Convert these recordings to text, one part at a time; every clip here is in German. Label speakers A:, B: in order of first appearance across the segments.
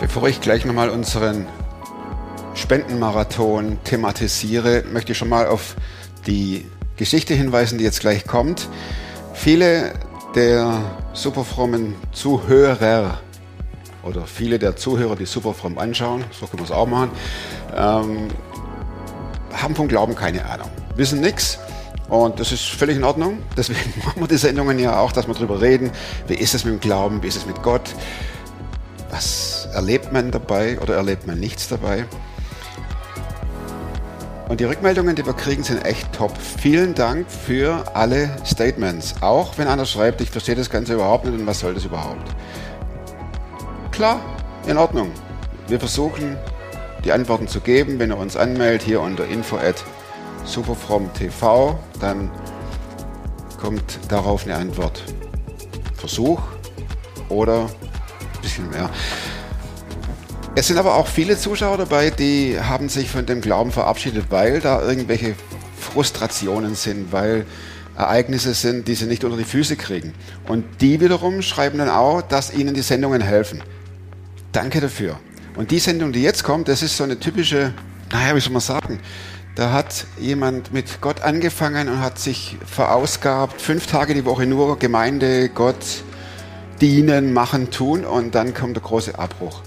A: Bevor ich gleich nochmal unseren Spendenmarathon thematisiere, möchte ich schon mal auf die Geschichte hinweisen, die jetzt gleich kommt. Viele der superfrommen Zuhörer oder viele der Zuhörer, die superfromm anschauen, so können wir es auch machen, ähm, haben vom Glauben keine Ahnung, wissen nichts. Und das ist völlig in Ordnung. Deswegen machen wir die Sendungen ja auch, dass wir darüber reden. Wie ist es mit dem Glauben? Wie ist es mit Gott? Was erlebt man dabei oder erlebt man nichts dabei? Und die Rückmeldungen, die wir kriegen, sind echt top. Vielen Dank für alle Statements. Auch wenn einer schreibt, ich verstehe das Ganze überhaupt nicht und was soll das überhaupt? Klar, in Ordnung. Wir versuchen, die Antworten zu geben. Wenn ihr uns anmeldet, hier unter info at superfromtv, dann kommt darauf eine Antwort. Versuch oder ein bisschen mehr. Es sind aber auch viele Zuschauer dabei, die haben sich von dem Glauben verabschiedet, weil da irgendwelche Frustrationen sind, weil Ereignisse sind, die sie nicht unter die Füße kriegen. Und die wiederum schreiben dann auch, dass ihnen die Sendungen helfen. Danke dafür. Und die Sendung, die jetzt kommt, das ist so eine typische, naja, wie soll man sagen, da hat jemand mit Gott angefangen und hat sich verausgabt, fünf Tage die Woche nur Gemeinde, Gott dienen, machen, tun und dann kommt der große Abbruch.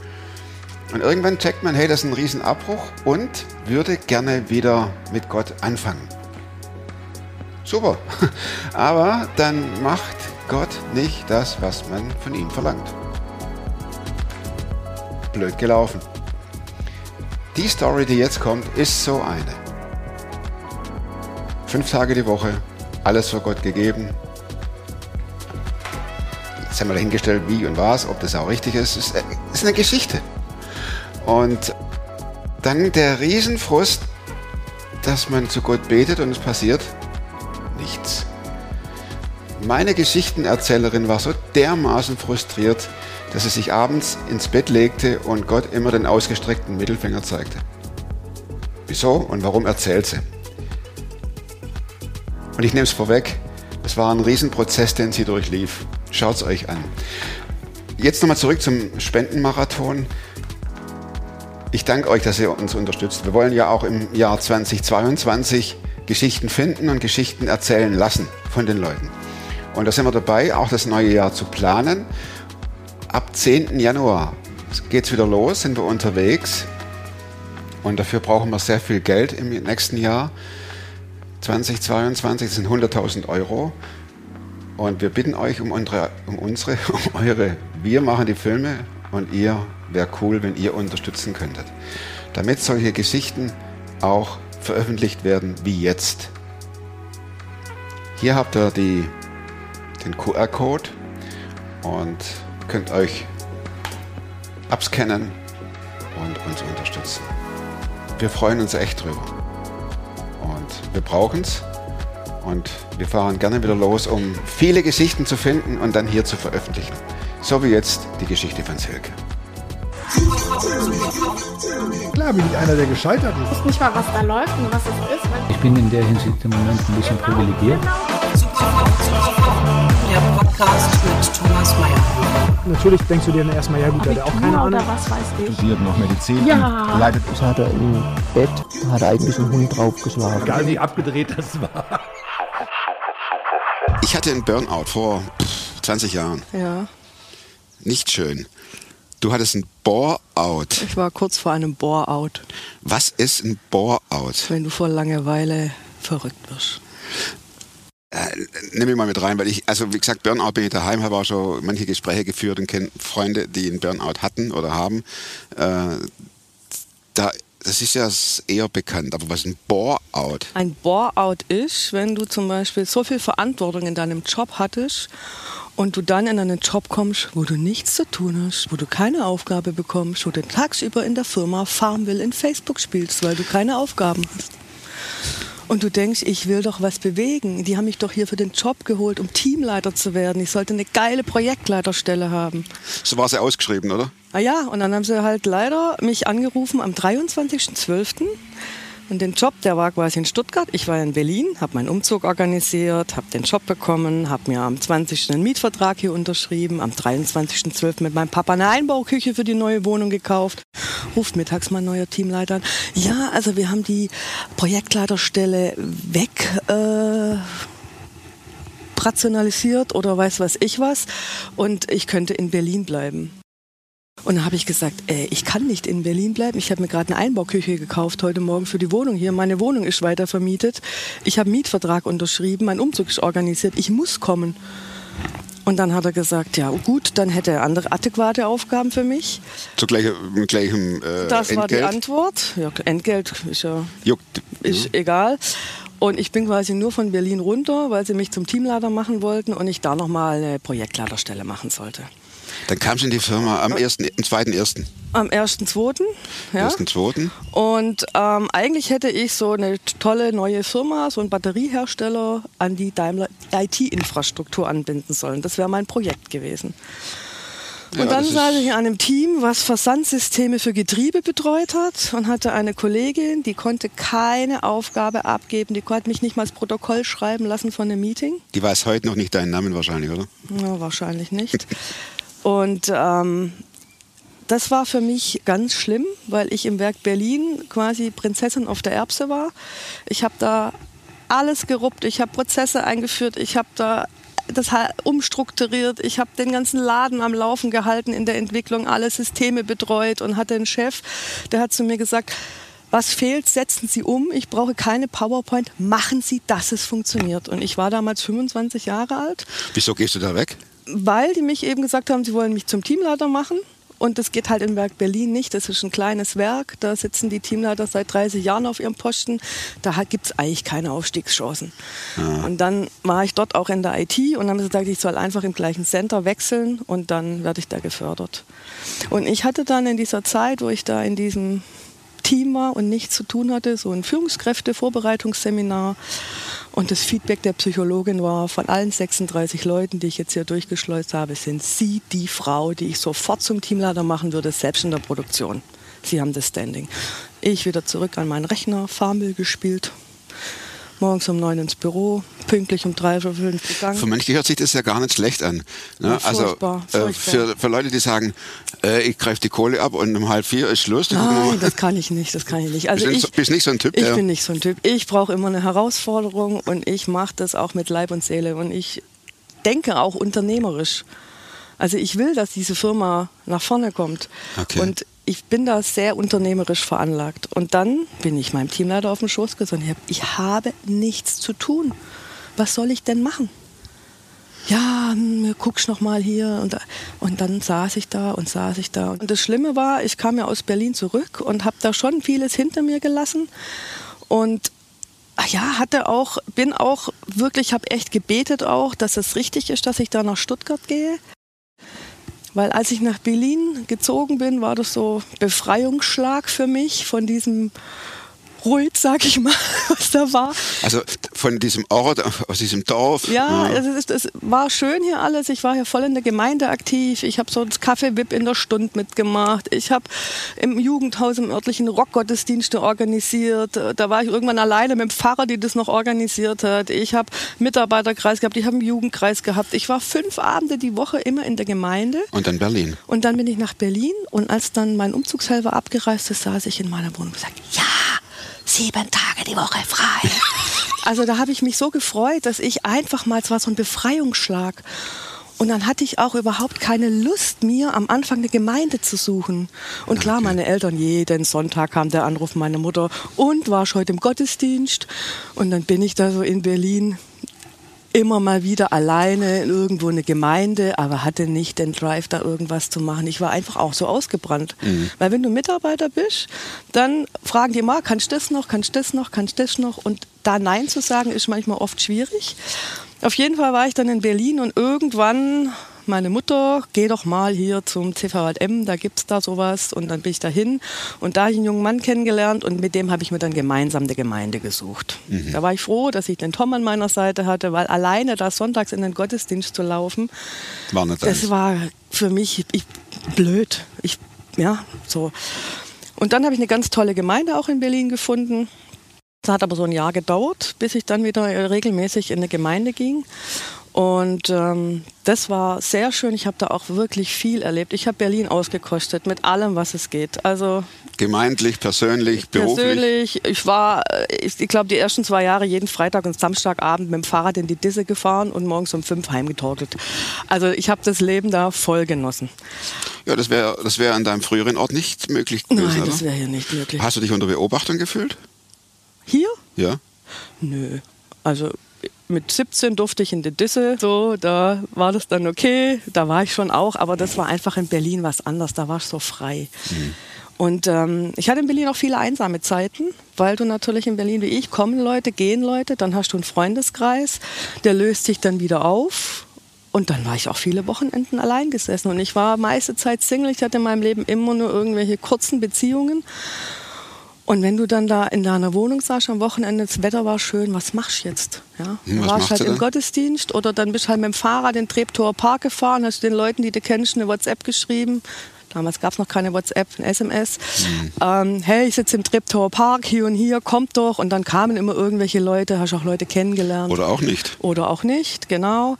A: Und irgendwann checkt man, hey, das ist ein Riesenabbruch und würde gerne wieder mit Gott anfangen. Super. Aber dann macht Gott nicht das, was man von ihm verlangt. Blöd gelaufen. Die Story, die jetzt kommt, ist so eine. Fünf Tage die Woche, alles für Gott gegeben. Jetzt haben wir dahingestellt, wie und was, ob das auch richtig ist. Es ist eine Geschichte. Und dann der Riesenfrust, dass man zu Gott betet und es passiert nichts. Meine Geschichtenerzählerin war so dermaßen frustriert, dass sie sich abends ins Bett legte und Gott immer den ausgestreckten Mittelfinger zeigte. Wieso und warum erzählt sie? Und ich nehme es vorweg, es war ein Riesenprozess, den sie durchlief. Schaut es euch an. Jetzt nochmal zurück zum Spendenmarathon. Ich danke euch, dass ihr uns unterstützt. Wir wollen ja auch im Jahr 2022 Geschichten finden und Geschichten erzählen lassen von den Leuten. Und da sind wir dabei, auch das neue Jahr zu planen. Ab 10. Januar geht es wieder los, sind wir unterwegs. Und dafür brauchen wir sehr viel Geld im nächsten Jahr. 2022 sind 100.000 Euro. Und wir bitten euch um unsere, um unsere, um eure. Wir machen die Filme und ihr wäre cool, wenn ihr unterstützen könntet. Damit solche Geschichten auch veröffentlicht werden wie jetzt. Hier habt ihr die, den QR-Code und könnt euch abscannen und uns unterstützen. Wir freuen uns echt drüber. Und wir brauchen es. Und wir fahren gerne wieder los, um viele Geschichten zu finden und dann hier zu veröffentlichen. So wie jetzt die Geschichte von Silke.
B: Klar bin ich einer, der gescheitert ist.
C: Ich weiß nicht mal, was da läuft und was es ist.
D: Ich bin in der Hinsicht im Moment ein bisschen privilegiert.
E: Der Podcast mit Thomas Mayer.
B: Natürlich denkst du dir dann erstmal, ja gut, der hat auch keine Ahnung.
C: was weiß ich.
F: studiert noch Medizin
C: Ja.
F: leidet
G: Das hat er im Bett, hat er eigentlich einen Hund draufgeschlagen.
B: Egal wie abgedreht das war.
A: Ich hatte einen Burnout vor pff, 20 Jahren.
H: Ja,
A: Nicht schön. Du hattest einen Bore-out.
H: ich war kurz vor einem Bore-out,
A: Was ist ein Bore-out?
H: wenn du vor Langeweile verrückt wirst.
A: Äh, nimm mich mal mit rein, weil ich, also wie gesagt, Burnout bin ich daheim, habe auch schon manche Gespräche geführt und kenne Freunde, die einen Burnout hatten oder haben. Äh, da, das ist ja eher bekannt, aber was ein Bore-out?
H: Ein Bore-out ist, wenn du zum Beispiel so viel Verantwortung in deinem Job hattest und du dann in einen Job kommst, wo du nichts zu tun hast, wo du keine Aufgabe bekommst, wo du tagsüber in der Firma Farmville in Facebook spielst, weil du keine Aufgaben hast. Und du denkst, ich will doch was bewegen. Die haben mich doch hier für den Job geholt, um Teamleiter zu werden. Ich sollte eine geile Projektleiterstelle haben.
A: So war ja ausgeschrieben, oder?
H: Ah ja, und dann haben sie halt leider mich angerufen am 23.12., Und den Job, der war quasi in Stuttgart. Ich war in Berlin, habe meinen Umzug organisiert, habe den Job bekommen, habe mir am 20. einen Mietvertrag hier unterschrieben, am 23.12. mit meinem Papa eine Einbauküche für die neue Wohnung gekauft. Ruft mittags mein neuer Teamleiter an. Ja, also wir haben die Projektleiterstelle weg. Äh, rationalisiert oder weiß was ich was und ich könnte in Berlin bleiben. Und dann habe ich gesagt, ey, ich kann nicht in Berlin bleiben. Ich habe mir gerade eine Einbauküche gekauft heute Morgen für die Wohnung hier. Meine Wohnung ist weiter vermietet. Ich habe einen Mietvertrag unterschrieben, mein Umzug ist organisiert. Ich muss kommen. Und dann hat er gesagt, ja gut, dann hätte er andere adäquate Aufgaben für mich.
A: Zu gleich, mit gleichem äh,
H: Das war die
A: Entgelt?
H: Antwort. Ja, Entgelt ist ja
A: Juckt.
H: ist egal. Und ich bin quasi nur von Berlin runter, weil sie mich zum Teamleiter machen wollten und ich da nochmal eine Projektleiterstelle machen sollte.
A: Dann kam sie in die Firma am 1., am 2.1.,
H: Am 1.2. Ja.
A: 1.2.
H: Und ähm, eigentlich hätte ich so eine tolle neue Firma, so einen Batteriehersteller, an die Daimler IT-Infrastruktur anbinden sollen. Das wäre mein Projekt gewesen. Und
A: Ja,
H: dann saß ich an einem Team, was Versandsysteme für Getriebe betreut hat und hatte eine Kollegin, die konnte keine Aufgabe abgeben, die konnte mich nicht mal das Protokoll schreiben lassen von einem Meeting.
A: Die weiß heute noch nicht deinen Namen wahrscheinlich, oder?
H: Ja, wahrscheinlich nicht. Und ähm, das war für mich ganz schlimm, weil ich im Werk Berlin quasi Prinzessin auf der Erbse war. Ich habe da alles geruppt, ich habe Prozesse eingeführt, ich habe da das umstrukturiert, ich habe den ganzen Laden am Laufen gehalten in der Entwicklung, alle Systeme betreut und hatte einen Chef, der hat zu mir gesagt, was fehlt, setzen Sie um. Ich brauche keine PowerPoint. Machen Sie, dass es funktioniert. Und ich war damals 25 Jahre alt
A: Wieso gehst du da weg?
H: Weil die mich eben gesagt haben, sie wollen mich zum Teamleiter machen. Und das geht halt im Werk Berlin nicht. Das ist ein kleines Werk. Da sitzen die Teamleiter seit 30 Jahren auf ihrem Posten. Da gibt es eigentlich keine Aufstiegschancen. Und dann war ich dort auch in der IT und dann haben sie gesagt, ich soll einfach im gleichen Center wechseln und dann werde ich da gefördert. Und ich hatte dann in dieser Zeit, wo ich da in diesem Team war und nichts zu tun hatte, so ein Führungskräfte-Vorbereitungsseminar. Und das Feedback der Psychologin war, von allen 36 Leuten, die ich jetzt hier durchgeschleust habe, sind Sie die Frau, die ich sofort zum Teamleiter machen würde, selbst in der Produktion. Sie haben das Standing. Ich wieder zurück an meinen Rechner, Farmville gespielt, morgens um neun ins Büro, pünktlich um drei Uhr fünf gegangen.
A: Für manche hört sich das ja gar nicht schlecht an. Ne?
H: Ja,
A: also
H: furchtbar,
A: äh,
H: furchtbar.
A: für, für Leute, die sagen, äh, ich greife die Kohle ab und um halb vier ist Schluss.
H: Nein, das kann ich nicht, das kann ich nicht. Also
A: bist,
H: ich,
A: nicht, bist nicht so ein Typ,
H: Ich
A: der
H: bin nicht so ein Typ. Ich brauche immer eine Herausforderung und ich mache das auch mit Leib und Seele und ich denke auch unternehmerisch. Also ich will, dass diese Firma nach vorne kommt.
A: Okay.
H: Und ich bin da sehr unternehmerisch veranlagt. Und dann bin ich meinem Teamleiter auf den Schoß und ich, hab, ich habe nichts zu tun. Was soll ich denn machen? ja, hm, guckst noch mal hier und, und dann saß ich da und saß ich da. Und das Schlimme war, ich kam ja aus Berlin zurück und habe da schon vieles hinter mir gelassen und ja, hatte auch, bin auch wirklich, habe echt gebetet auch, dass es richtig ist, dass ich da nach Stuttgart gehe. Weil als ich nach Berlin gezogen bin, war das so Befreiungsschlag für mich von diesem Ruid, sag ich mal, was da war.
A: also von diesem Ort, aus diesem Dorf.
H: Ja,
A: äh,
H: es, ist, es war schön hier alles. Ich war hier voll in der Gemeinde aktiv. Ich habe so das Kaffee-Wip in der Stunde mitgemacht. Ich habe im Jugendhaus im örtlichen Rockgottesdienste organisiert. Da war ich irgendwann alleine mit dem Pfarrer, die das noch organisiert hat. Ich habe Mitarbeiterkreis gehabt, ich habe einen Jugendkreis gehabt. Ich war fünf Abende die Woche immer in der Gemeinde.
A: und dann Berlin.
H: Und dann bin ich nach Berlin und als dann mein Umzugshelfer abgereist ist, saß ich in meiner Wohnung und gesagt, ja, sieben Tage die Woche frei. also da habe ich mich so gefreut, dass ich einfach mal, es war so ein Befreiungsschlag. Und dann hatte ich auch überhaupt keine Lust, mir am Anfang eine Gemeinde zu suchen. Und klar, meine Eltern, jeden Sonntag kam der Anruf meiner Mutter und warst heute im Gottesdienst. Und dann bin ich da so in Berlin immer mal wieder alleine in irgendwo eine Gemeinde, aber hatte nicht den Drive, da irgendwas zu machen. Ich war einfach auch so ausgebrannt. Weil wenn du Mitarbeiter bist, dann fragen die immer, kannst du das noch, kannst du das noch, kannst du das noch? Und da Nein zu sagen, ist manchmal oft schwierig. Auf jeden Fall war ich dann in Berlin und irgendwann meine Mutter, geh doch mal hier zum CVM, da gibt's da sowas. Und dann bin ich dahin und da habe ich einen jungen Mann kennengelernt und mit dem habe ich mir dann gemeinsam eine Gemeinde gesucht. Da war ich froh, dass ich den Tom an meiner Seite hatte, weil alleine da sonntags in den Gottesdienst zu laufen,
A: War nicht
H: das
A: eins.
H: war für mich ich, blöd. Ich, ja, so. Und dann habe ich eine ganz tolle Gemeinde auch in Berlin gefunden. Das hat aber so ein Jahr gedauert, bis ich dann wieder regelmäßig in eine Gemeinde ging. Und ähm, das war sehr schön. Ich habe da auch wirklich viel erlebt. Ich habe Berlin ausgekostet mit allem, was es geht. Also
A: Gemeindlich, persönlich, beruflich.
H: persönlich, ich war, äh, ich, ich glaube, die ersten zwei Jahre jeden Freitag und Samstagabend mit dem Fahrrad in die Disse gefahren und morgens um fünf heimgetorkelt. Also ich habe das Leben da voll genossen.
A: Ja, das wäre das wär an deinem früheren Ort nicht möglich gewesen,
H: Nein, das wäre hier nicht möglich.
A: Hast du dich unter Beobachtung gefühlt?
H: Hier?
A: Ja.
H: Nö. Also mit 17 durfte ich in die Disse, so, da war das dann okay, da war ich schon auch, aber das war einfach in Berlin was anderes, da war ich so frei. Und ähm, ich hatte in Berlin auch viele einsame Zeiten, weil du natürlich in Berlin wie ich, kommen Leute, gehen Leute, dann hast du einen Freundeskreis, der löst sich dann wieder auf. Und dann war ich auch viele Wochenenden allein gesessen. Und ich war meiste Zeit Single. Ich hatte in meinem Leben immer nur irgendwelche kurzen Beziehungen. Und wenn du dann da in deiner Wohnung saßt am Wochenende, das Wetter war schön, was machst du jetzt? Ja?
A: Hm,
H: Du
A: was
H: warst halt im? Gottesdienst oder dann bist du halt mit dem Fahrrad in den Treptower Park gefahren, hast den Leuten, die du kennst, eine WhatsApp geschrieben. Damals gab es noch keine WhatsApp, ein SMS.
A: Hm.
H: Ähm, hey, ich sitze im Treptower Park, hier und hier, kommt doch. Und dann kamen immer irgendwelche Leute, hast auch Leute kennengelernt.
A: Oder auch nicht.
H: Oder auch nicht, genau.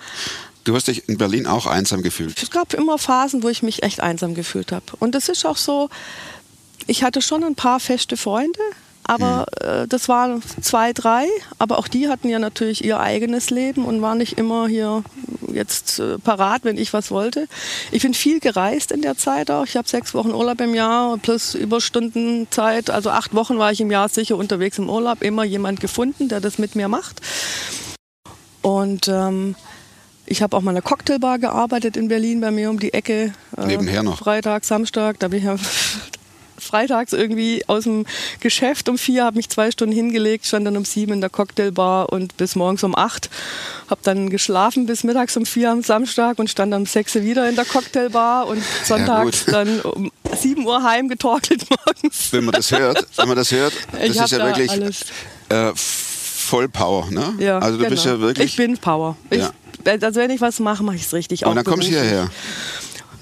A: Du hast dich in Berlin auch einsam gefühlt.
H: Es gab immer Phasen, wo ich mich echt einsam gefühlt habe. Und das ist auch so, ich hatte schon ein paar feste Freunde, aber äh, das waren zwei, drei. Aber auch die hatten ja natürlich ihr eigenes Leben und waren nicht immer hier jetzt äh, parat, wenn ich was wollte. Ich bin viel gereist in der Zeit auch. Ich habe sechs Wochen Urlaub im Jahr plus Überstundenzeit. Also acht Wochen war ich im Jahr sicher unterwegs im Urlaub. Immer jemand gefunden, der das mit mir macht. Und ähm, ich habe auch mal in einer Cocktailbar gearbeitet in Berlin bei mir um die Ecke. Äh,
A: Nebenher noch.
H: Freitag, Samstag, da bin ich ja freitags irgendwie aus dem Geschäft um vier, habe mich zwei Stunden hingelegt, stand dann um sieben in der Cocktailbar und bis morgens um acht. Habe dann geschlafen bis mittags um vier am Samstag und stand dann um sechs wieder in der Cocktailbar und sonntags
A: gut.
H: dann um sieben Uhr heimgetorkelt morgens.
A: Wenn man das hört, wenn man das hört, das
H: Ich
A: ist ja
H: da
A: wirklich äh, voll Power, ne?
H: Ja,
A: also du
H: genau.
A: bist ja wirklich.
H: Ich bin Power. Ich,
A: Ja.
H: Also wenn ich was mache, mache ich es richtig.
A: und
H: auch
A: dann kommst du hierher.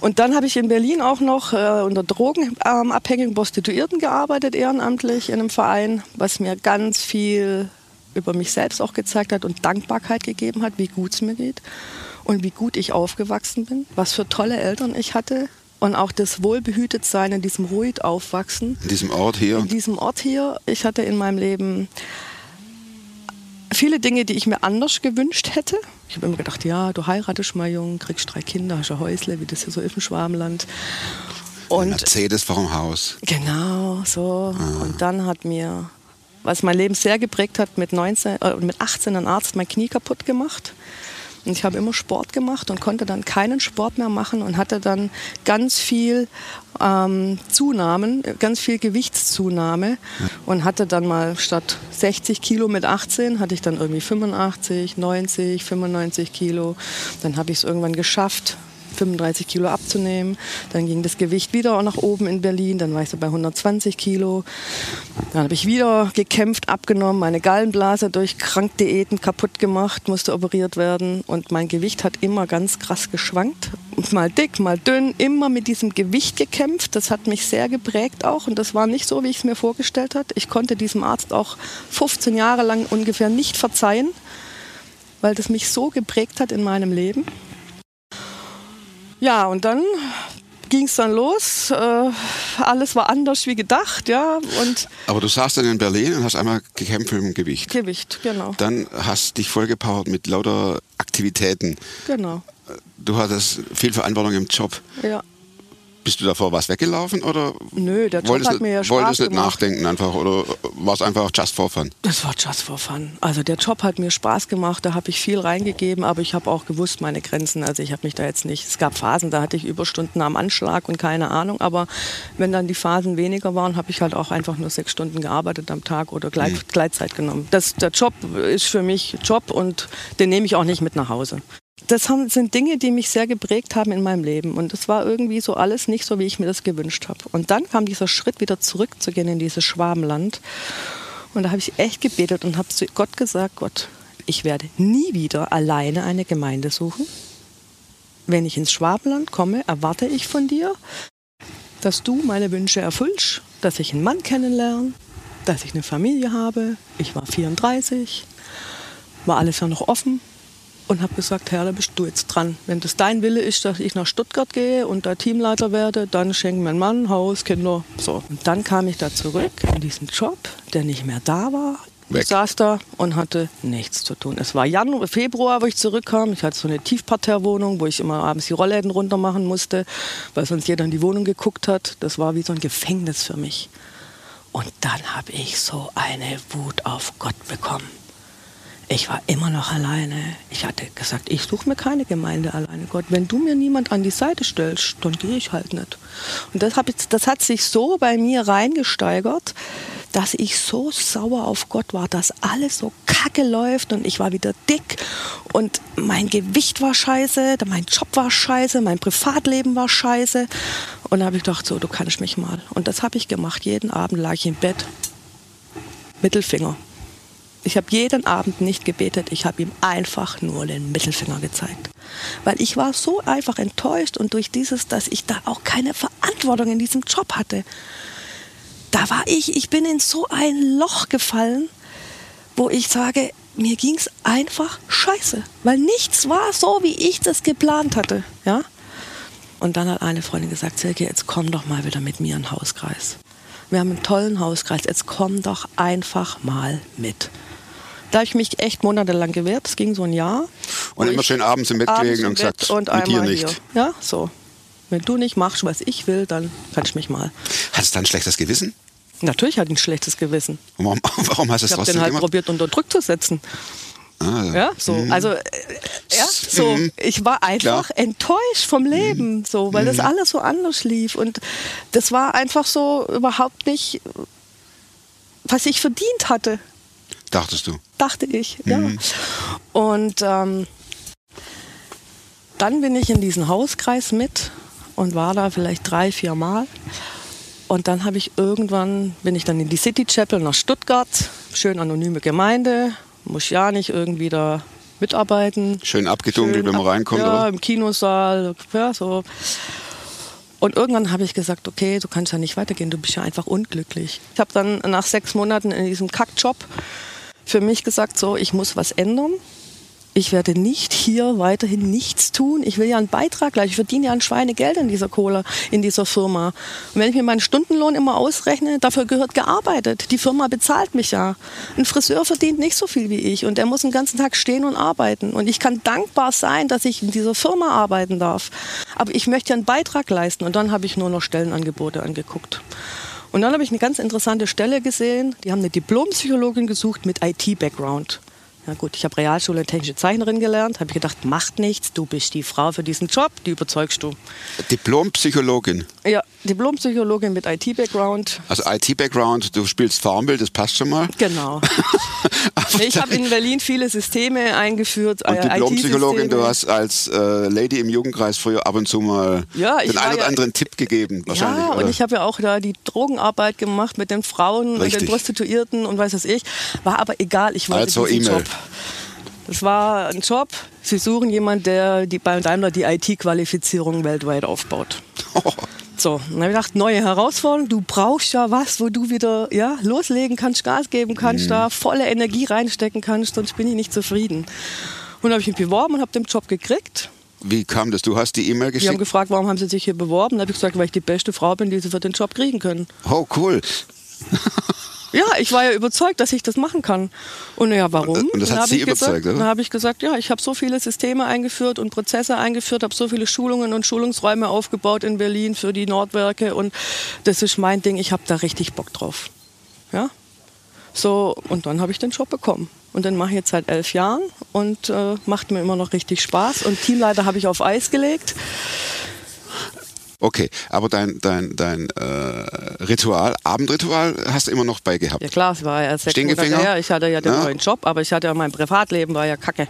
H: Und dann habe ich in Berlin auch noch äh, unter drogenabhängigen Prostituierten gearbeitet, ehrenamtlich in einem Verein, was mir ganz viel über mich selbst auch gezeigt hat und Dankbarkeit gegeben hat, wie gut es mir geht und wie gut ich aufgewachsen bin, was für tolle Eltern ich hatte und auch das Wohlbehütetsein in diesem Ruhig aufwachsen
A: In diesem Ort hier.
H: in diesem Ort hier. Ich hatte in meinem Leben viele Dinge, die ich mir anders gewünscht hätte. Ich habe immer gedacht, ja, du heiratest mal jung, kriegst drei Kinder, hast ein Häusle, wie das hier so ist im Schwabenland. Und
A: Mercedes vorm Haus.
H: Genau, so. Und dann hat mir, was mein Leben sehr geprägt hat, mit, 19, äh, mit 18 ein Arzt mein Knie kaputt gemacht. Und ich habe immer Sport gemacht und konnte dann keinen Sport mehr machen und hatte dann ganz viel ähm, Zunahmen, ganz viel Gewichtszunahme und hatte dann mal statt 60 Kilo mit 18 hatte ich dann irgendwie 85, 90, 95 Kilo. Dann habe ich es irgendwann geschafft, 35 Kilo abzunehmen. Dann ging das Gewicht wieder nach oben in Berlin. Dann war ich so bei 120 Kilo. Dann habe ich wieder gekämpft, abgenommen, meine Gallenblase durch Krankdiäten kaputt gemacht, musste operiert werden. Und mein Gewicht hat immer ganz krass geschwankt. Mal dick, mal dünn, immer mit diesem Gewicht gekämpft. Das hat mich sehr geprägt auch. Und das war nicht so, wie ich es mir vorgestellt habe. Ich konnte diesem Arzt auch 15 Jahre lang ungefähr nicht verzeihen, weil das mich so geprägt hat in meinem Leben. Ja, und dann ging es dann los. Äh, alles war anders wie gedacht, ja. Und
A: Aber du saßt dann in Berlin und hast einmal gekämpft mit dem Gewicht.
H: Gewicht, genau.
A: Dann hast dich vollgepowert mit lauter Aktivitäten.
H: Genau.
A: Du hattest viel Verantwortung im Job.
H: Ja.
A: Bist du davor was weggelaufen oder
H: Nö, der Job
A: wolltest,
H: hat mir ja
A: nicht- wolltest
H: Spaß
A: nicht
H: gemacht.
A: nachdenken einfach oder war es einfach just for fun?
H: Das war just for fun. Also der Job hat mir Spaß gemacht, da habe ich viel reingegeben, aber ich habe auch gewusst meine Grenzen. Also ich habe mich da jetzt nicht, es gab Phasen, da hatte ich Überstunden am Anschlag und keine Ahnung, aber wenn dann die Phasen weniger waren, habe ich halt auch einfach nur sechs Stunden gearbeitet am Tag oder Gleit, Gleitzeit genommen. Das, der Job ist für mich Job und den nehme ich auch nicht mit nach Hause. Das haben, sind Dinge, die mich sehr geprägt haben in meinem Leben. Und das war irgendwie so alles nicht so, wie ich mir das gewünscht habe. Und dann kam dieser Schritt, wieder zurückzugehen in dieses Schwabenland. Und da habe ich echt gebetet und habe zu Gott gesagt, Gott, ich werde nie wieder alleine eine Gemeinde suchen. Wenn ich ins Schwabenland komme, erwarte ich von dir, dass du meine Wünsche erfüllst, dass ich einen Mann kennenlerne, dass ich eine Familie habe. Ich war 34, war alles ja noch offen und habe gesagt, Herr, da bist du jetzt dran. Wenn das dein Wille ist, dass ich nach Stuttgart gehe und da Teamleiter werde, dann schenken mein Mann, Haus, Kinder, so. Und dann kam ich da zurück in diesen Job, der nicht mehr da war.
A: Weg.
H: Ich saß da und hatte nichts zu tun. Es war Januar, Februar, wo ich zurückkam. Ich hatte so eine Tiefparterrewohnung, wo ich immer abends die Rollläden runter machen musste, weil sonst jeder in die Wohnung geguckt hat. Das war wie so ein Gefängnis für mich. Und dann habe ich so eine Wut auf Gott bekommen. Ich war immer noch alleine. Ich hatte gesagt, ich suche mir keine Gemeinde alleine. Gott, wenn du mir niemand an die Seite stellst, dann gehe ich halt nicht. Und das, hab ich, das hat sich so bei mir reingesteigert, dass ich so sauer auf Gott war, dass alles so kacke läuft und ich war wieder dick und mein Gewicht war scheiße, mein Job war scheiße, mein Privatleben war scheiße. Und da habe ich gedacht, so, du kannst mich mal. Und das habe ich gemacht. Jeden Abend lag ich im Bett. Mittelfinger. Ich habe jeden Abend nicht gebetet, ich habe ihm einfach nur den Mittelfinger gezeigt. Weil ich war so einfach enttäuscht und durch dieses, dass ich da auch keine Verantwortung in diesem Job hatte, da war ich, ich bin in so ein Loch gefallen, wo ich sage, mir ging es einfach scheiße. Weil nichts war so, wie ich das geplant hatte. Ja? Und dann hat eine Freundin gesagt, Silke, jetzt komm doch mal wieder mit mir in den Hauskreis. Wir haben einen tollen Hauskreis, jetzt komm doch einfach mal mit. Da habe ich mich echt monatelang gewehrt, es ging so ein Jahr.
A: Und immer schön abends im Bett gelegen und gesagt,
H: und
A: mit dir
H: einmal
A: nicht.
H: Hier. Ja, so. Wenn du nicht machst, was ich will, dann kannst du mich mal.
A: Hattest du dann ein schlechtes Gewissen?
H: Natürlich hatte ich ein schlechtes Gewissen.
A: Und Warum, warum hast du es
H: Ich habe
A: trotzdem
H: den halt
A: gemacht?
H: probiert unter Druck zu setzen.
A: Ah,
H: Ja, so.
A: Mhm.
H: Also, äh, ja, so.
A: Mhm.
H: Ich war einfach
A: Klar.
H: enttäuscht vom Leben, so, weil das alles so anders lief. Und das war einfach so überhaupt nicht, was ich verdient hatte,
A: Dachtest du?
H: dachte ich. Ja. Und ähm, dann bin ich in diesen Hauskreis mit und war da vielleicht drei, vier Mal. Und dann habe ich irgendwann, bin ich dann in die City Chapel nach Stuttgart, schön anonyme Gemeinde, muss ja nicht irgendwie da mitarbeiten.
A: Schön abgedunkelt,
H: Schön
A: wenn man
H: ab-
A: reinkommt.
H: Ja,
A: oder?
H: im Kinosaal, ja, so. Und irgendwann habe ich gesagt, okay, du kannst ja nicht weitergehen, du bist ja einfach unglücklich. Ich habe dann nach sechs Monaten in diesem Kackjob für mich gesagt, so, ich muss was ändern. Ich werde nicht hier weiterhin nichts tun. Ich will ja einen Beitrag gleich. Ich verdiene ja ein Schweinegeld in dieser Kohle, in dieser Firma. Und wenn ich mir meinen Stundenlohn immer ausrechne, dafür gehört gearbeitet. Die Firma bezahlt mich ja. Ein Friseur verdient nicht so viel wie ich und er muss den ganzen Tag stehen und arbeiten. Und ich kann dankbar sein, dass ich in dieser Firma arbeiten darf. Aber ich möchte ja einen Beitrag leisten. Und dann habe ich nur noch Stellenangebote angeguckt. Und dann habe ich eine ganz interessante Stelle gesehen. Die haben eine Diplompsychologin gesucht mit IT-Background. Ja gut, ich habe Realschule und technische Zeichnerin gelernt. Habe ich gedacht, macht nichts, du bist die Frau für diesen Job, die überzeugst du.
A: Diplompsychologin.
H: Ja, Diplompsychologin mit IT-Background.
A: Also IT-Background, du spielst Farmbild, das passt schon mal.
H: Genau. Ich habe in Berlin viele Systeme eingeführt.
A: Und
H: äh,
A: Diplompsychologin, du hast als äh, Lady im Jugendkreis früher ab und zu mal
H: Ja,
A: den einen oder
H: ja-
A: anderen Tipp gegeben, wahrscheinlich.
H: Ja, und
A: oder?
H: ich habe ja auch da die Drogenarbeit gemacht mit den Frauen und
A: Richtig.
H: den Prostituierten und weiß was ich. War aber egal, ich wollte
A: Also
H: diesen
A: E-Mail.
H: Job. Das war ein Job. Sie suchen jemanden, der die, bei Daimler die IT-Qualifizierung weltweit aufbaut. So, dann habe ich gedacht, neue Herausforderung. Du brauchst ja was, wo du wieder ja, loslegen kannst, Gas geben
A: Mhm.
H: kannst, da volle Energie reinstecken kannst, sonst bin ich nicht zufrieden. Und dann habe ich mich beworben und habe den Job gekriegt.
A: Wie kam das? Du hast die E-Mail
H: Die haben
A: geschickt?
H: gefragt, warum haben sie sich hier beworben? Dann habe ich gesagt, weil ich die beste Frau bin, die sie für den Job kriegen können.
A: Oh, cool.
H: Ja, ich war ja überzeugt, dass ich das machen kann. Und ja, warum?
A: Und das hat Sie
H: ich gesagt-
A: überzeugt, oder?
H: Dann habe ich gesagt, ja, ich habe so viele Systeme eingeführt und Prozesse eingeführt, habe so viele Schulungen und Schulungsräume aufgebaut in Berlin für die Nordwerke und das ist mein Ding, ich habe da richtig Bock drauf. Ja? So, und dann habe ich den Job bekommen. Und den mache ich jetzt seit elf Jahren und äh, macht mir immer noch richtig Spaß. Und Teamleiter habe ich auf Eis gelegt.
A: Okay, aber dein, dein, dein äh, Ritual, Abendritual hast du immer noch bei gehabt.
H: Ja klar, es war ja sechs Monate her. Ich hatte ja den
A: Ja.
H: neuen Job, aber ich hatte ja mein Privatleben, war ja kacke.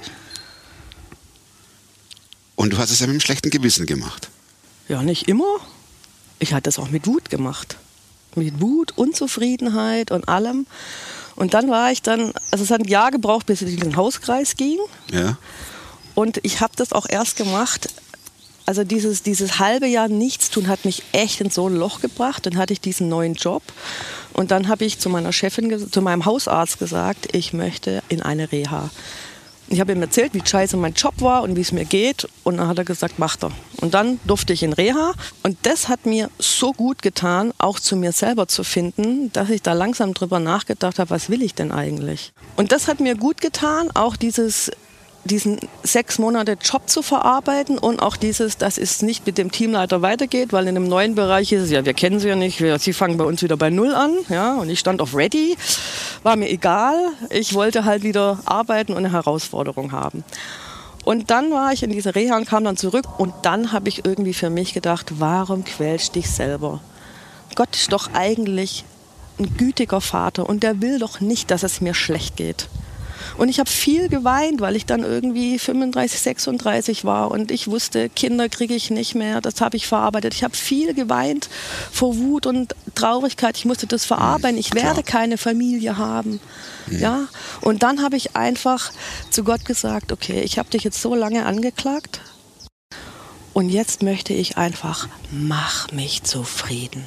A: Und du hast es ja mit einem schlechten Gewissen gemacht.
H: Ja, nicht immer. Ich hatte es auch mit Wut gemacht. Mit Wut, Unzufriedenheit und allem. Und dann war ich dann, also es hat ein Jahr gebraucht, bis ich in den Hauskreis ging.
A: Ja?
H: Und ich habe das auch erst gemacht. Also dieses, dieses halbe Jahr nichts tun hat mich echt in so ein Loch gebracht. Dann hatte ich diesen neuen Job. Und dann habe ich zu meiner Chefin, zu meinem Hausarzt gesagt, ich möchte in eine Reha. Ich habe ihm erzählt, wie scheiße mein Job war und wie es mir geht. Und dann hat er gesagt, macht er. Und dann durfte ich in Reha. Und das hat mir so gut getan, auch zu mir selber zu finden, dass ich da langsam drüber nachgedacht habe, was will ich denn eigentlich? Und das hat mir gut getan, auch dieses diesen sechs Monate Job zu verarbeiten und auch dieses, dass es nicht mit dem Teamleiter weitergeht, weil in einem neuen Bereich ist es ja, wir kennen sie ja nicht, wir, sie fangen bei uns wieder bei Null an, ja, und ich stand auf Ready, war mir egal, ich wollte halt wieder arbeiten und eine Herausforderung haben. Und dann war ich in dieser Reha und kam dann zurück und dann habe ich irgendwie für mich gedacht, warum quälst dich selber? Gott ist doch eigentlich ein gütiger Vater und der will doch nicht, dass es mir schlecht geht. Und ich habe viel geweint, weil ich dann irgendwie 35, 36 war und ich wusste, Kinder kriege ich nicht mehr. Das habe ich verarbeitet. Ich habe viel geweint vor Wut und Traurigkeit. Ich musste das verarbeiten. Ich werde keine Familie haben. Ja. Und dann habe ich einfach zu Gott gesagt: Okay, ich habe dich jetzt so lange angeklagt. Und jetzt möchte ich einfach, mach mich zufrieden.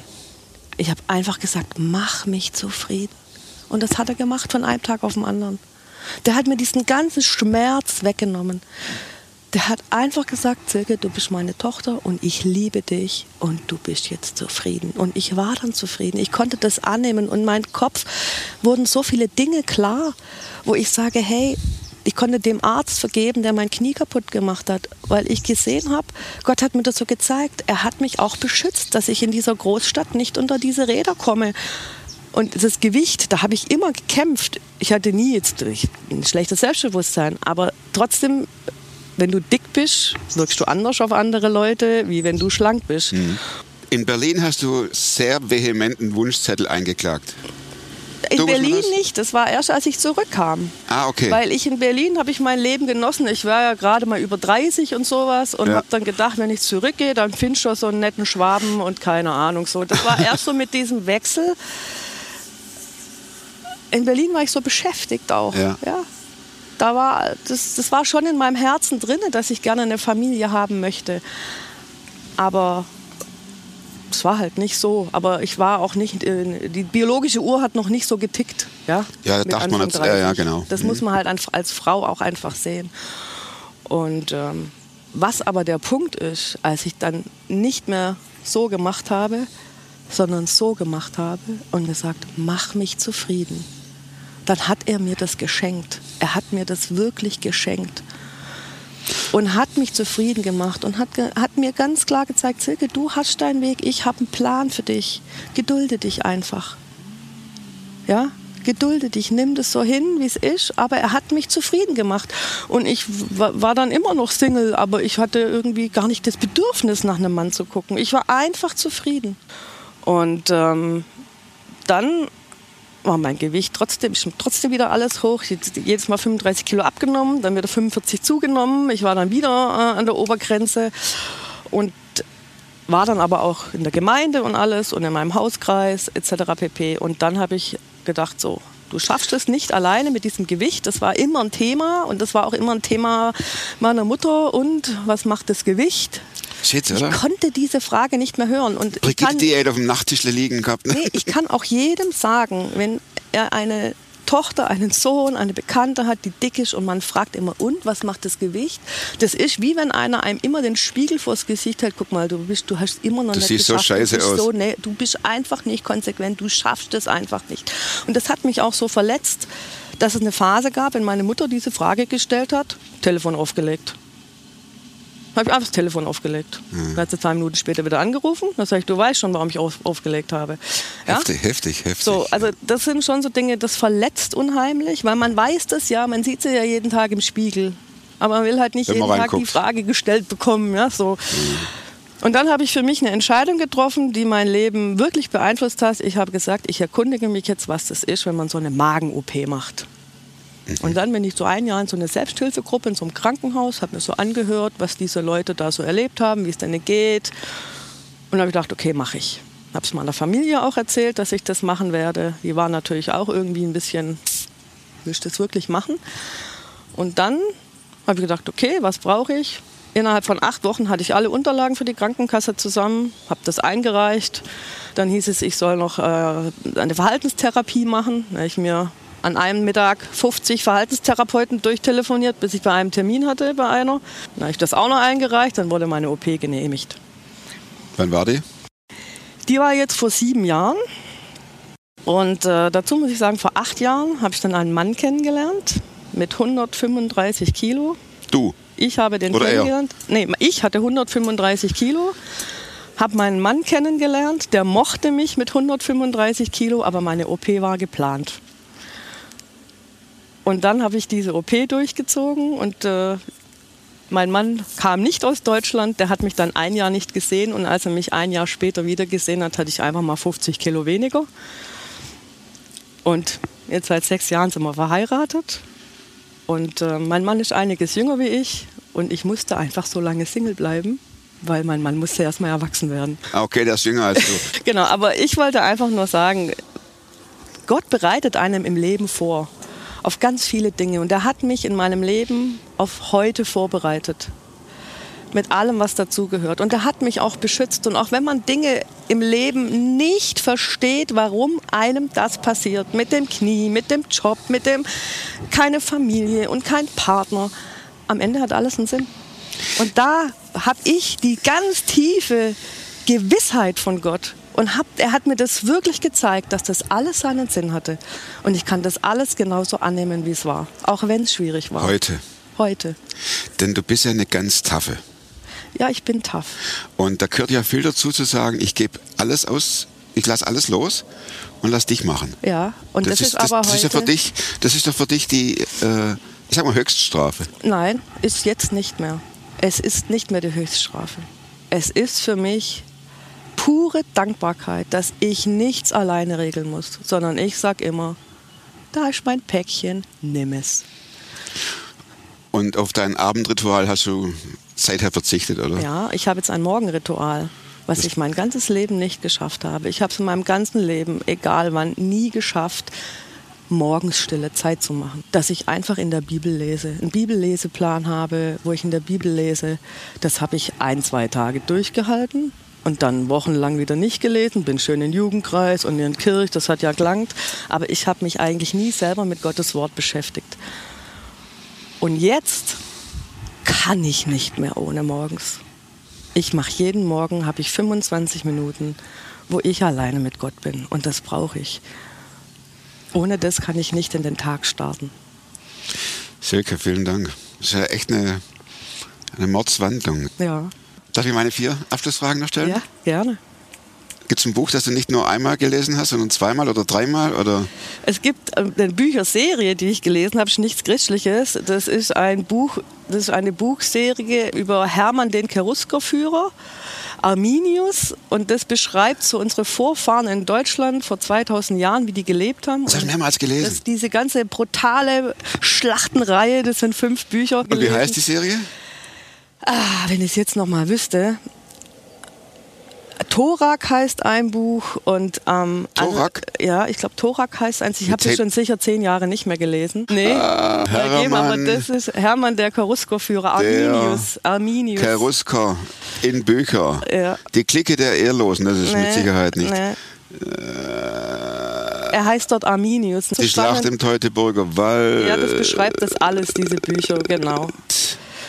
H: Ich habe einfach gesagt, mach mich zufrieden. Und das hat er gemacht von einem Tag auf den anderen. Der hat mir diesen ganzen Schmerz weggenommen. Der hat einfach gesagt, Silke, du bist meine Tochter und ich liebe dich und du bist jetzt zufrieden. Und ich war dann zufrieden. Ich konnte das annehmen und mein Kopf wurden so viele Dinge klar, wo ich sage, hey, ich konnte dem Arzt vergeben, der mein Knie kaputt gemacht hat, weil ich gesehen habe, Gott hat mir das so gezeigt. Er hat mich auch beschützt, dass ich in dieser Großstadt nicht unter diese Räder komme. Und das Gewicht, da habe ich immer gekämpft. Ich hatte nie jetzt ein schlechtes Selbstbewusstsein, aber trotzdem, wenn du dick bist, wirkst du anders auf andere Leute, wie wenn du schlank bist.
A: In Berlin hast du sehr vehementen Wunschzettel eingeklagt.
H: In
A: Du,
H: Berlin nicht, das war erst, als ich zurückkam.
A: Ah, okay.
H: Weil ich in Berlin habe ich mein Leben genossen. Ich war ja gerade mal über 30 und sowas und
A: Ja.
H: habe dann gedacht, wenn ich zurückgehe, dann findest du so einen netten Schwaben und keine Ahnung so. Das war erst so mit diesem Wechsel. In Berlin war ich so beschäftigt auch.
A: Ja.
H: Da war, das, das war schon in meinem Herzen drin, dass ich gerne eine Familie haben möchte. Aber es war halt nicht so. Aber ich war auch nicht, äh, die biologische Uhr hat noch nicht so getickt. Ja,
A: Ja,
H: Mit
A: dachte man als- ja, ja,
H: 30.
A: genau.
H: Das
A: Mhm.
H: muss man halt als Frau auch einfach sehen. Und ähm, was aber der Punkt ist, als ich dann nicht mehr so gemacht habe, sondern so gemacht habe und gesagt, mach mich zufrieden, dann hat er mir das geschenkt. Er hat mir das wirklich geschenkt und hat mich zufrieden gemacht und hat, hat mir ganz klar gezeigt, Silke, du hast deinen Weg, ich habe einen Plan für dich. Gedulde dich einfach. Ja, gedulde dich, nimm das so hin, wie es ist, aber er hat mich zufrieden gemacht. Und ich wa- war dann immer noch Single, aber ich hatte irgendwie gar nicht das Bedürfnis, nach einem Mann zu gucken. Ich war einfach zufrieden. Und ähm, dann war mein Gewicht trotzdem, trotzdem wieder alles hoch. Jedes Mal 35 Kilo abgenommen, dann wieder 45 zugenommen. Ich war dann wieder äh, an der Obergrenze und war dann aber auch in der Gemeinde und alles und in meinem Hauskreis etc. pp. Und dann habe ich gedacht, so, du schaffst es nicht alleine mit diesem Gewicht. Das war immer ein Thema und das war auch immer ein Thema meiner Mutter. Und was macht das Gewicht?
A: Shit,
H: Ich
A: oder?
H: konnte diese Frage nicht mehr hören. Und ich
A: Brigitte
H: kann,
A: Diät auf dem Nachttischle liegen gehabt. Ne?
H: Nee, ich kann auch jedem sagen, wenn er eine Tochter, einen Sohn, eine Bekannte hat, die dick ist und man fragt immer, und was macht das Gewicht? Das ist wie wenn einer einem immer den Spiegel vors Gesicht hält. Guck mal, du bist, du hast immer noch
A: Du
H: nicht
A: siehst so
H: geschafft.
A: scheiße
H: du bist
A: aus.
H: So, nee, du bist einfach nicht konsequent, du schaffst es einfach nicht. Und das hat mich auch so verletzt, dass es eine Phase gab, wenn meine Mutter diese Frage gestellt hat, Telefon aufgelegt. Habe ich einfach das Telefon aufgelegt.
A: Hm.
H: Da hat sie zwei Minuten später wieder angerufen. Da sage ich, du weißt schon, warum ich auf, aufgelegt habe. Ja?
A: Heftig, heftig, heftig.
H: So, also das sind schon so Dinge, das verletzt unheimlich, weil man weiß das ja, man sieht sie ja jeden Tag im Spiegel. Aber man will halt nicht
A: Wenn
H: jeden Tag die. Frage gestellt bekommen. Ja, so. Und dann habe ich für mich eine Entscheidung getroffen, die mein Leben wirklich beeinflusst hat. Ich habe gesagt, ich erkundige mich jetzt, was das ist, wenn man so eine Magen-OP macht. Und dann bin ich so ein Jahr in so eine Selbsthilfegruppe in so einem Krankenhaus, habe mir so angehört, was diese Leute da so erlebt haben, wie es denen geht. Und habe ich gedacht, okay, mache ich. Habe es meiner Familie auch erzählt, dass ich das machen werde. Die waren natürlich auch irgendwie ein bisschen, willst du das wirklich machen? Und dann habe ich gedacht, okay, was brauche ich? Innerhalb von acht Wochen hatte ich alle Unterlagen für die Krankenkasse zusammen, habe das eingereicht. Dann hieß es, ich soll noch äh, eine Verhaltenstherapie machen. Da ich mir an einem Mittag 50 Verhaltenstherapeuten durchtelefoniert, bis ich bei einem Termin hatte bei einer. Dann habe ich das auch noch eingereicht, dann wurde meine OP genehmigt.
A: Wann war die?
H: Die war jetzt vor sieben Jahren. Und äh, dazu muss ich sagen, vor acht Jahren habe ich dann einen Mann kennengelernt mit 135 Kilo.
A: Du.
H: Ich habe den
A: Oder er?
H: kennengelernt. Nee, ich hatte 135 Kilo, habe meinen Mann kennengelernt, der mochte mich mit 135 Kilo, aber meine OP war geplant. Und dann habe ich diese OP durchgezogen und äh, mein Mann kam nicht aus Deutschland, der hat mich dann ein Jahr nicht gesehen und als er mich ein Jahr später wieder gesehen hat, hatte ich einfach mal 50 Kilo weniger. Und jetzt seit sechs Jahren sind wir verheiratet und äh, mein Mann ist einiges jünger wie ich und ich musste einfach so lange Single bleiben, weil mein Mann musste erstmal erwachsen werden.
A: Ah, okay, der ist jünger als du.
H: Genau, aber ich wollte einfach nur sagen, Gott bereitet einem im Leben vor auf ganz viele Dinge und er hat mich in meinem Leben auf heute vorbereitet. Mit allem, was dazugehört. Und er hat mich auch beschützt. Und auch wenn man Dinge im Leben nicht versteht, warum einem das passiert, mit dem Knie, mit dem Job, mit dem keine Familie und kein Partner, am Ende hat alles einen Sinn. Und da habe ich die ganz tiefe Gewissheit von Gott. Und hab, er hat mir das wirklich gezeigt, dass das alles seinen Sinn hatte. Und ich kann das alles genauso annehmen, wie es war. Auch wenn es schwierig war.
A: Heute.
H: Heute.
A: Denn du bist ja eine ganz taffe.
H: Ja, ich bin tough.
A: Und da gehört ja viel dazu zu sagen, ich gebe alles aus, ich lasse alles los und lass dich machen.
H: Ja, und das, ist,
A: das,
H: aber
A: das
H: heute.
A: ist ja für dich, das ist doch für dich die, äh, ich sag mal, Höchststrafe.
H: Nein, ist jetzt nicht mehr. Es ist nicht mehr die Höchststrafe. Es ist für mich pure Dankbarkeit, dass ich nichts alleine regeln muss, sondern ich sag immer, da ist mein Päckchen, nimm es.
A: Und auf dein Abendritual hast du seither verzichtet, oder?
H: Ja, ich habe jetzt ein Morgenritual, was ich mein ganzes Leben nicht geschafft habe. Ich habe es in meinem ganzen Leben, egal wann, nie geschafft, morgens stille Zeit zu machen. Dass ich einfach in der Bibel lese, einen Bibelleseplan habe, wo ich in der Bibel lese. Das habe ich ein, zwei Tage durchgehalten und dann wochenlang wieder nicht gelesen, bin schön in Jugendkreis und in der Kirche, das hat ja gelangt. Aber ich habe mich eigentlich nie selber mit Gottes Wort beschäftigt. Und jetzt kann ich nicht mehr ohne morgens. Ich mache jeden Morgen, habe ich 25 Minuten, wo ich alleine mit Gott bin. Und das brauche ich. Ohne das kann ich nicht in den Tag starten.
A: Silke, vielen Dank. Das ist ja echt eine, eine Mordswandlung.
H: Ja,
A: Darf ich meine vier Abschlussfragen noch stellen?
H: ja gerne.
A: Gibt es ein Buch, das du nicht nur einmal gelesen hast, sondern zweimal oder dreimal? Oder?
H: Es gibt äh, eine Bücherserie, die ich gelesen habe, ist nichts Christliches. Das ist ein Buch, das ist eine Buchserie über Hermann den Cheruskerführer, Arminius. Und das beschreibt so unsere Vorfahren in Deutschland vor 2000 Jahren, wie die gelebt haben.
A: Das habe ich mehrmals gelesen.
H: das, diese ganze brutale Schlachtenreihe, das sind fünf Bücher.
A: Und wie
H: gelesen.
A: heißt die Serie?
H: Ah, wenn ich es jetzt noch mal wüsste. Thorak heißt ein Buch und ähm,
A: Thorak?
H: an- ja, ich glaube Thorak heißt eins. Ich habe das schon sicher zehn Jahre nicht mehr gelesen. Nee,
A: Ah,
H: vergeben, aber
A: Hermann.
H: das ist Hermann der Cheruskerführer,
A: Der
H: Arminius. Arminius.
A: Cherusker in Bücher.
H: Ja.
A: Die Clique der Ehrlosen, das ist mit
H: Nee,
A: Sicherheit nicht.
H: nee. Er heißt dort Arminius.
A: Die Schlacht im Teutoburger Wald.
H: Ja, das beschreibt das alles, diese Bücher, genau.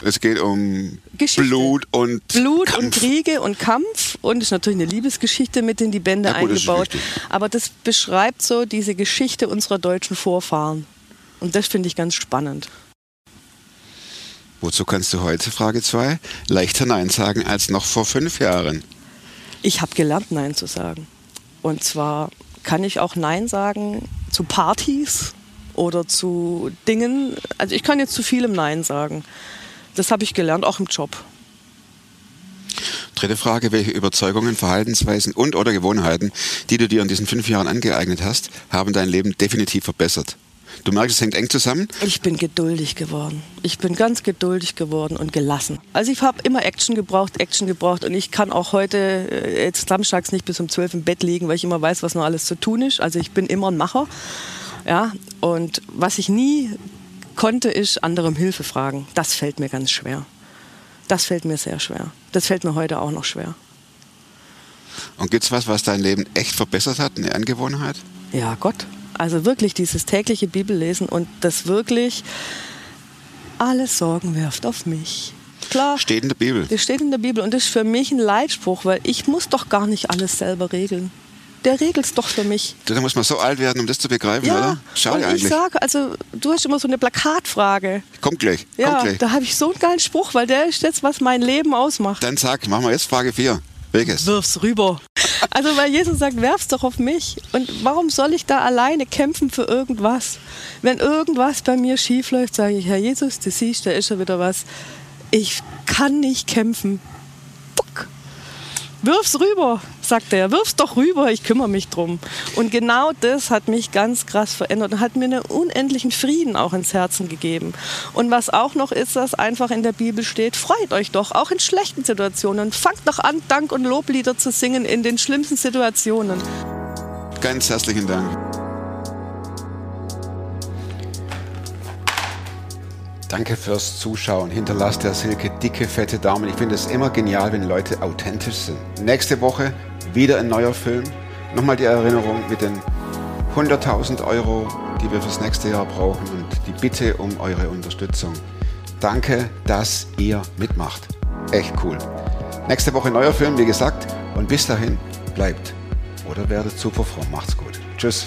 A: Es geht um
H: Geschichte.
A: Blut und
H: Blut
A: Kampf.
H: und Kriege und Kampf und ist natürlich eine Liebesgeschichte mit in die Bände
A: Ja, gut, das
H: eingebaut.
A: wichtig.
H: Aber das beschreibt so diese Geschichte unserer deutschen Vorfahren. Und das finde ich ganz spannend.
A: Wozu kannst du heute, Frage 2, leichter Nein sagen als noch vor fünf Jahren?
H: Ich habe gelernt, Nein zu sagen. Und zwar kann ich auch Nein sagen zu Partys oder zu Dingen. Also ich kann jetzt zu vielem Nein sagen. Das habe ich gelernt, auch im Job.
A: Dritte Frage, welche Überzeugungen, Verhaltensweisen und oder Gewohnheiten, die du dir in diesen fünf Jahren angeeignet hast, haben dein Leben definitiv verbessert? Du merkst, es hängt eng zusammen.
H: Ich bin geduldig geworden. Ich bin ganz geduldig geworden und gelassen. Also ich habe immer Action gebraucht, Action gebraucht und ich kann auch heute äh, jetzt samstags nicht bis um 12 im Bett liegen, weil ich immer weiß, was noch alles zu tun ist. Also ich bin immer ein Macher. Ja, und was ich nie konnte, ist andere um Hilfe fragen. Das fällt mir ganz schwer. Das fällt mir sehr schwer. Das fällt mir heute auch noch schwer.
A: Und gibt es was, was dein Leben echt verbessert hat, eine Angewohnheit?
H: Ja, Gott. Also wirklich dieses tägliche Bibellesen und das wirklich alle Sorgen wirft auf mich. Klar.
A: Steht in der Bibel.
H: Das steht in der Bibel und das ist für mich ein Leitspruch, weil ich muss doch gar nicht alles selber regeln. Der regelt es doch für mich.
A: Da muss man so alt werden, um das zu begreifen,
H: Ja,
A: oder? Schade
H: und
A: eigentlich.
H: ich sage, also du hast immer so eine Plakatfrage.
A: kommt gleich,
H: Ja,
A: kommt gleich.
H: da habe ich so einen geilen Spruch, weil der ist jetzt, was mein Leben ausmacht.
A: Dann sag, machen wir jetzt Frage 4. Welches?
H: Wirf's rüber. Also weil Jesus sagt, werf's doch auf mich. Und warum soll ich da alleine kämpfen für irgendwas? Wenn irgendwas bei mir schief läuft, sage ich, Herr Jesus, du siehst, da ist schon wieder was. Ich kann nicht kämpfen. Wirf's rüber, sagt er. Wirf's doch rüber, ich kümmere mich drum. Und genau das hat mich ganz krass verändert und hat mir einen unendlichen Frieden auch ins Herzen gegeben. Und was auch noch ist, dass einfach in der Bibel steht, freut euch doch, auch in schlechten Situationen. Fangt doch an, Dank- und Loblieder zu singen in den schlimmsten Situationen.
A: Ganz herzlichen Dank. Danke fürs Zuschauen. Hinterlasst der Silke dicke, fette Daumen. Ich finde es immer genial, wenn Leute authentisch sind. Nächste Woche wieder ein neuer Film. Nochmal die Erinnerung mit den 100.000 Euro, die wir fürs nächste Jahr brauchen und die Bitte um eure Unterstützung. Danke, dass ihr mitmacht. Echt cool. Nächste Woche neuer Film, wie gesagt. Und bis dahin, bleibt oder werdet super fromm. Macht's gut. Tschüss.